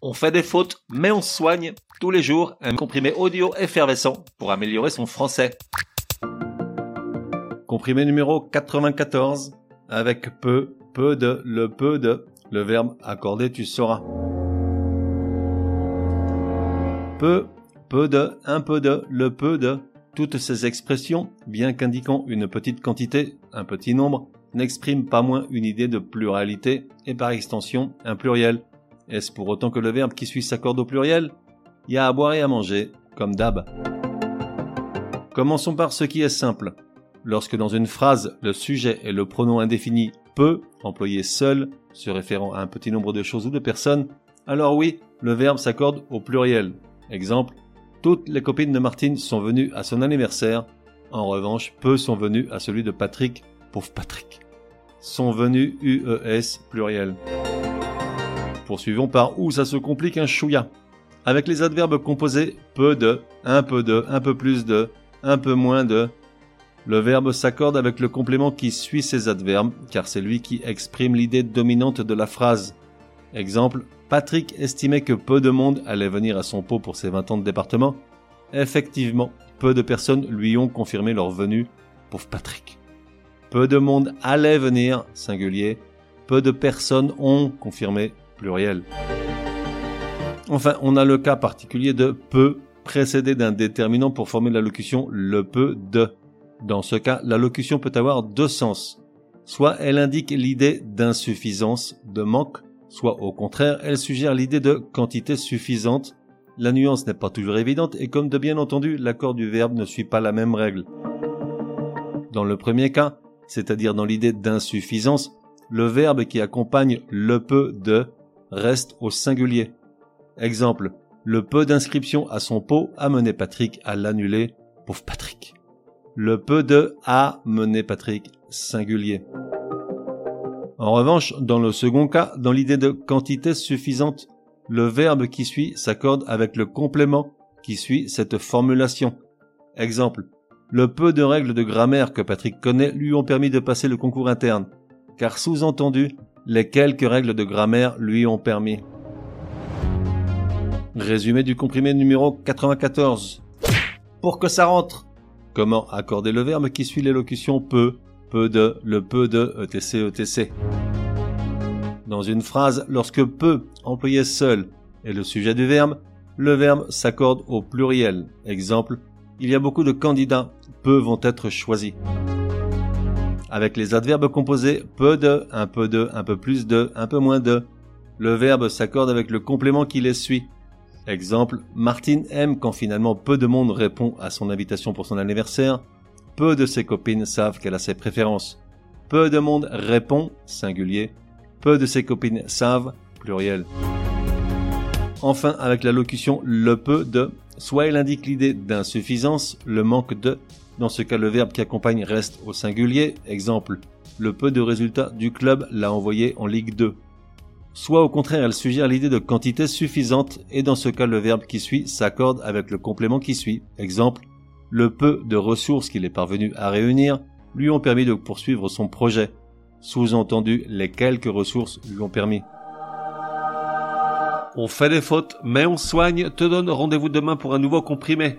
On fait des fautes, mais on soigne tous les jours un comprimé audio effervescent pour améliorer son français. Comprimé numéro 94 avec peu, peu de, le peu de, le verbe accorder tu sauras. Peu, peu de, un peu de, le peu de, toutes ces expressions, bien qu'indiquant une petite quantité, un petit nombre, n'expriment pas moins une idée de pluralité et par extension un pluriel. Est-ce pour autant que le verbe qui suit s'accorde au pluriel? Il y a à boire et à manger, comme d'hab. Commençons par ce qui est simple. Lorsque dans une phrase, le sujet et le pronom indéfini peut, employé seul, se référant à un petit nombre de choses ou de personnes, alors oui, le verbe s'accorde au pluriel. Exemple, toutes les copines de Martine sont venues à son anniversaire. En revanche, peu sont venues à celui de Patrick, pauvre Patrick. Sont venues UES pluriel. Poursuivons par où ça se complique un chouïa. Avec les adverbes composés peu de, un peu de, un peu plus de, un peu moins de, le verbe s'accorde avec le complément qui suit ces adverbes, car c'est lui qui exprime l'idée dominante de la phrase. Exemple, Patrick estimait que peu de monde allait venir à son pot pour ses 20 ans de département. Effectivement, peu de personnes lui ont confirmé leur venue, pauvre Patrick. Peu de monde allait venir, singulier. Peu de personnes ont confirmé, pluriel. Enfin, on a le cas particulier de peu précédé d'un déterminant pour former la locution le peu de. Dans ce cas, la locution peut avoir deux sens. Soit elle indique l'idée d'insuffisance, de manque, soit au contraire, elle suggère l'idée de quantité suffisante. La nuance n'est pas toujours évidente et comme de bien entendu, l'accord du verbe ne suit pas la même règle. Dans le premier cas, c'est-à-dire dans l'idée d'insuffisance, le verbe qui accompagne le peu de reste au singulier. Exemple, le peu d'inscription à son pot a mené Patrick à l'annuler. Pauvre Patrick. Le peu de a mené Patrick singulier. En revanche, dans le second cas, dans l'idée de quantité suffisante, le verbe qui suit s'accorde avec le complément qui suit cette formulation. Exemple, le peu de règles de grammaire que Patrick connaît lui ont permis de passer le concours interne, car sous-entendu, les quelques règles de grammaire lui ont permis. Résumé du comprimé numéro 94. Pour que ça rentre. Comment accorder le verbe qui suit l'élocution peu, peu de, le peu de, etc, etc. Dans une phrase, lorsque peu, employé seul, est le sujet du verbe, le verbe s'accorde au pluriel. Exemple, il y a beaucoup de candidats, peu vont être choisis avec les adverbes composés peu de, un peu de, un peu plus de, un peu moins de. Le verbe s'accorde avec le complément qui les suit. Exemple, Martine aime quand finalement peu de monde répond à son invitation pour son anniversaire. Peu de ses copines savent qu'elle a ses préférences. Peu de monde répond, singulier. Peu de ses copines savent, pluriel. Enfin, avec la locution le peu de, soit il indique l'idée d'insuffisance, le manque de, dans ce cas, le verbe qui accompagne reste au singulier. Exemple, le peu de résultats du club l'a envoyé en Ligue 2. Soit au contraire, elle suggère l'idée de quantité suffisante et dans ce cas, le verbe qui suit s'accorde avec le complément qui suit. Exemple, le peu de ressources qu'il est parvenu à réunir lui ont permis de poursuivre son projet. Sous-entendu, les quelques ressources lui ont permis. On fait des fautes, mais on soigne, te donne rendez-vous demain pour un nouveau comprimé